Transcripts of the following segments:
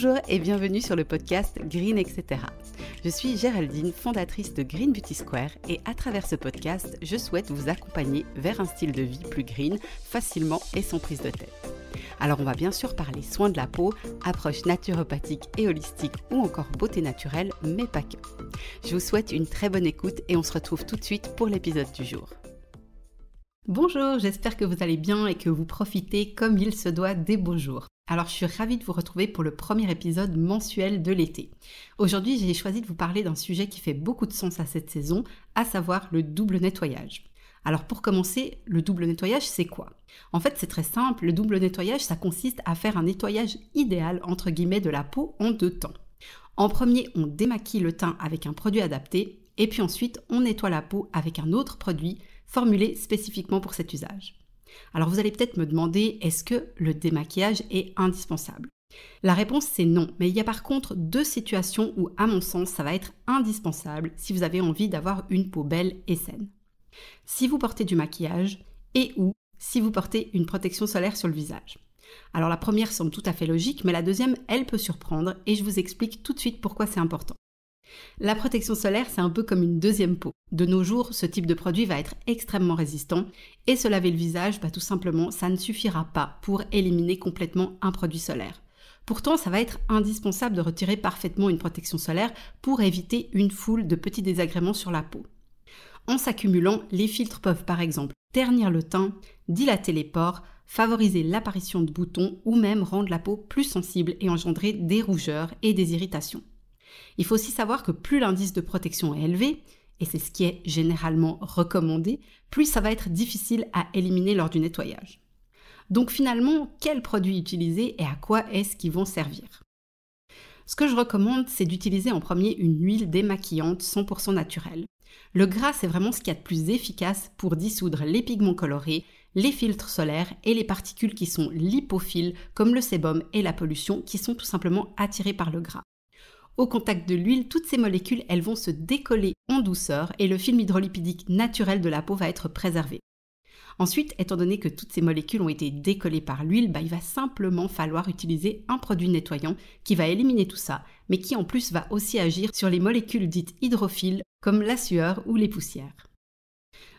Bonjour et bienvenue sur le podcast Green etc. Je suis Géraldine, fondatrice de Green Beauty Square et à travers ce podcast, je souhaite vous accompagner vers un style de vie plus green, facilement et sans prise de tête. Alors on va bien sûr parler soins de la peau, approche naturopathique et holistique ou encore beauté naturelle, mais pas que. Je vous souhaite une très bonne écoute et on se retrouve tout de suite pour l'épisode du jour. Bonjour, j'espère que vous allez bien et que vous profitez comme il se doit des beaux jours. Alors je suis ravie de vous retrouver pour le premier épisode mensuel de l'été. Aujourd'hui j'ai choisi de vous parler d'un sujet qui fait beaucoup de sens à cette saison, à savoir le double nettoyage. Alors pour commencer, le double nettoyage c'est quoi? En fait c'est très simple, le double nettoyage ça consiste à faire un nettoyage idéal entre guillemets de la peau en deux temps. En premier on démaquille le teint avec un produit adapté et puis ensuite on nettoie la peau avec un autre produit formulé spécifiquement pour cet usage. Alors vous allez peut-être me demander, est-ce que le démaquillage est indispensable? La réponse c'est non, mais il y a par contre deux situations où à mon sens ça va être indispensable si vous avez envie d'avoir une peau belle et saine. Si vous portez du maquillage et ou si vous portez une protection solaire sur le visage. Alors la première semble tout à fait logique, mais la deuxième, elle peut surprendre et je vous explique tout de suite pourquoi c'est important. La protection solaire, c'est un peu comme une deuxième peau. De nos jours, ce type de produit va être extrêmement résistant et se laver le visage, bah, tout simplement, ça ne suffira pas pour éliminer complètement un produit solaire. Pourtant, ça va être indispensable de retirer parfaitement une protection solaire pour éviter une foule de petits désagréments sur la peau. En s'accumulant, les filtres peuvent par exemple ternir le teint, dilater les pores, favoriser l'apparition de boutons ou même rendre la peau plus sensible et engendrer des rougeurs et des irritations. Il faut aussi savoir que plus l'indice de protection est élevé, et c'est ce qui est généralement recommandé, plus ça va être difficile à éliminer lors du nettoyage. Donc finalement, quels produits utiliser et à quoi est-ce qu'ils vont servir? Ce que je recommande, c'est d'utiliser en premier une huile démaquillante 100% naturelle. Le gras, c'est vraiment ce qu'il y a de plus efficace pour dissoudre les pigments colorés, les filtres solaires et les particules qui sont lipophiles, comme le sébum et la pollution, qui sont tout simplement attirées par le gras. Au contact de l'huile, toutes ces molécules, elles vont se décoller en douceur et le film hydrolipidique naturel de la peau va être préservé. Ensuite, étant donné que toutes ces molécules ont été décollées par l'huile, bah, il va simplement falloir utiliser un produit nettoyant qui va éliminer tout ça, mais qui en plus va aussi agir sur les molécules dites hydrophiles comme la sueur ou les poussières.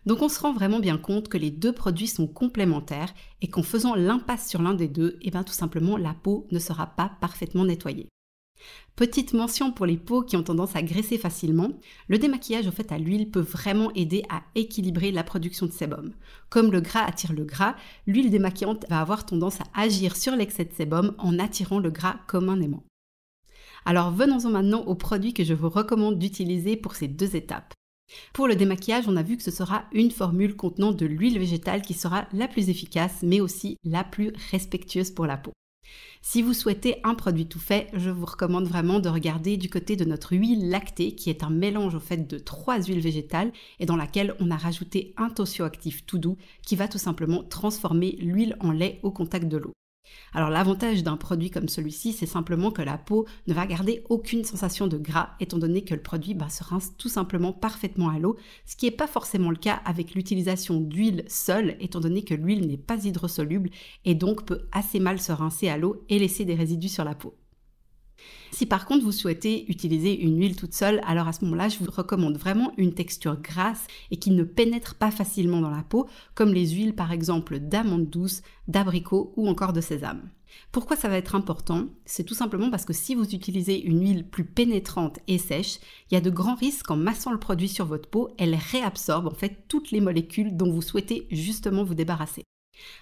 Donc on se rend vraiment bien compte que les deux produits sont complémentaires et qu'en faisant l'impasse sur l'un des deux, eh bien tout simplement la peau ne sera pas parfaitement nettoyée. Petite mention pour les peaux qui ont tendance à graisser facilement, le démaquillage au fait à l'huile peut vraiment aider à équilibrer la production de sébum. Comme le gras attire le gras, l'huile démaquillante va avoir tendance à agir sur l'excès de sébum en attirant le gras comme un aimant. Alors venons-en maintenant aux produits que je vous recommande d'utiliser pour ces deux étapes. Pour le démaquillage, on a vu que ce sera une formule contenant de l'huile végétale qui sera la plus efficace mais aussi la plus respectueuse pour la peau. Si vous souhaitez un produit tout fait, je vous recommande vraiment de regarder du côté de notre huile lactée, qui est un mélange au fait de trois huiles végétales et dans laquelle on a rajouté un tosioactif tout doux qui va tout simplement transformer l'huile en lait au contact de l'eau. Alors l'avantage d'un produit comme celui-ci, c'est simplement que la peau ne va garder aucune sensation de gras, étant donné que le produit bah, se rince tout simplement parfaitement à l'eau, ce qui n'est pas forcément le cas avec l'utilisation d'huile seule, étant donné que l'huile n'est pas hydrosoluble et donc peut assez mal se rincer à l'eau et laisser des résidus sur la peau. Si par contre vous souhaitez utiliser une huile toute seule, alors à ce moment-là, je vous recommande vraiment une texture grasse et qui ne pénètre pas facilement dans la peau, comme les huiles par exemple d'amande douce, d'abricot ou encore de sésame. Pourquoi ça va être important? C'est tout simplement parce que si vous utilisez une huile plus pénétrante et sèche, il y a de grands risques qu'en massant le produit sur votre peau, elle réabsorbe en fait toutes les molécules dont vous souhaitez justement vous débarrasser.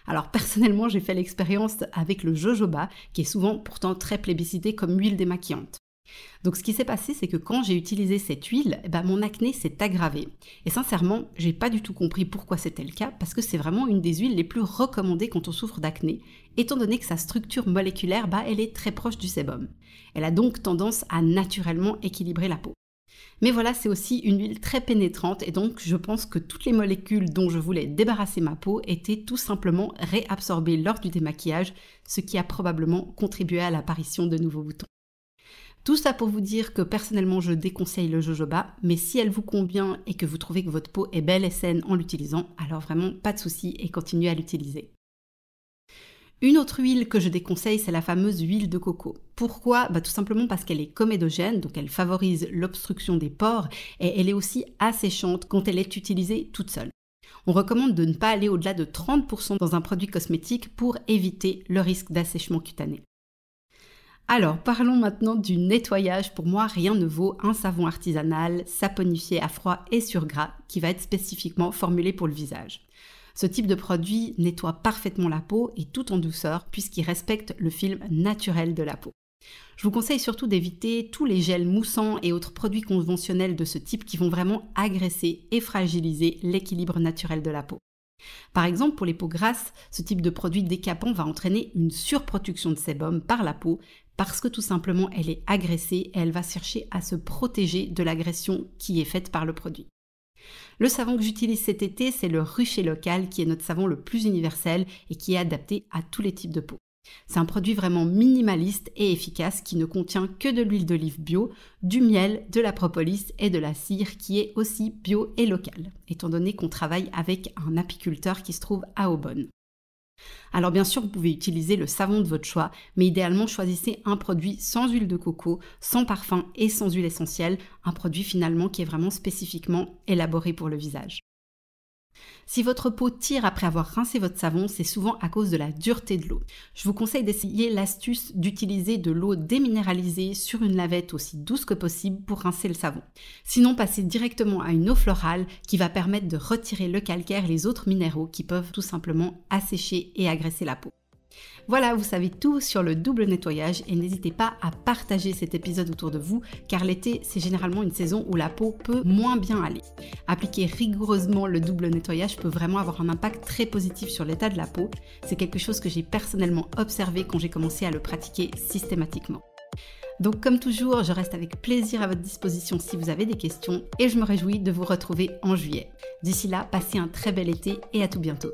Alors personnellement, j'ai fait l'expérience avec le jojoba, qui est souvent pourtant très plébiscité comme huile démaquillante. Donc ce qui s'est passé, c'est que quand j'ai utilisé cette huile, eh ben, mon acné s'est aggravé. Et sincèrement, j'ai pas du tout compris pourquoi c'était le cas, parce que c'est vraiment une des huiles les plus recommandées quand on souffre d'acné, étant donné que sa structure moléculaire, bah, elle est très proche du sébum. Elle a donc tendance à naturellement équilibrer la peau. Mais voilà, c'est aussi une huile très pénétrante et donc je pense que toutes les molécules dont je voulais débarrasser ma peau étaient tout simplement réabsorbées lors du démaquillage, ce qui a probablement contribué à l'apparition de nouveaux boutons. Tout ça pour vous dire que personnellement je déconseille le jojoba, mais si elle vous convient et que vous trouvez que votre peau est belle et saine en l'utilisant, alors vraiment pas de souci et continuez à l'utiliser. Une autre huile que je déconseille, c'est la fameuse huile de coco. Pourquoi? Bah, Tout simplement parce qu'elle est comédogène, donc elle favorise l'obstruction des pores, et elle est aussi asséchante quand elle est utilisée toute seule. On recommande de ne pas aller au-delà de 30% dans un produit cosmétique pour éviter le risque d'assèchement cutané. Alors, parlons maintenant du nettoyage. Pour moi, rien ne vaut un savon artisanal, saponifié à froid et sur gras, qui va être spécifiquement formulé pour le visage. Ce type de produit nettoie parfaitement la peau et tout en douceur puisqu'il respecte le film naturel de la peau. Je vous conseille surtout d'éviter tous les gels moussants et autres produits conventionnels de ce type qui vont vraiment agresser et fragiliser l'équilibre naturel de la peau. Par exemple, pour les peaux grasses, ce type de produit décapant va entraîner une surproduction de sébum par la peau parce que tout simplement elle est agressée et elle va chercher à se protéger de l'agression qui est faite par le produit. Le savon que j'utilise cet été, c'est le rucher local qui est notre savon le plus universel et qui est adapté à tous les types de peau. C'est un produit vraiment minimaliste et efficace qui ne contient que de l'huile d'olive bio, du miel, de la propolis et de la cire qui est aussi bio et local, étant donné qu'on travaille avec un apiculteur qui se trouve à Aubonne. Alors bien sûr, vous pouvez utiliser le savon de votre choix, mais idéalement choisissez un produit sans huile de coco, sans parfum et sans huile essentielle, un produit finalement qui est vraiment spécifiquement élaboré pour le visage. Si votre peau tire après avoir rincé votre savon, c'est souvent à cause de la dureté de l'eau. Je vous conseille d'essayer l'astuce d'utiliser de l'eau déminéralisée sur une lavette aussi douce que possible pour rincer le savon. Sinon, passez directement à une eau florale qui va permettre de retirer le calcaire et les autres minéraux qui peuvent tout simplement assécher et agresser la peau. Voilà, vous savez tout sur le double nettoyage et n'hésitez pas à partager cet épisode autour de vous car l'été c'est généralement une saison où la peau peut moins bien aller. Appliquer rigoureusement le double nettoyage peut vraiment avoir un impact très positif sur l'état de la peau. C'est quelque chose que j'ai personnellement observé quand j'ai commencé à le pratiquer systématiquement. Donc comme toujours, je reste avec plaisir à votre disposition si vous avez des questions et je me réjouis de vous retrouver en juillet. D'ici là, passez un très bel été et à tout bientôt.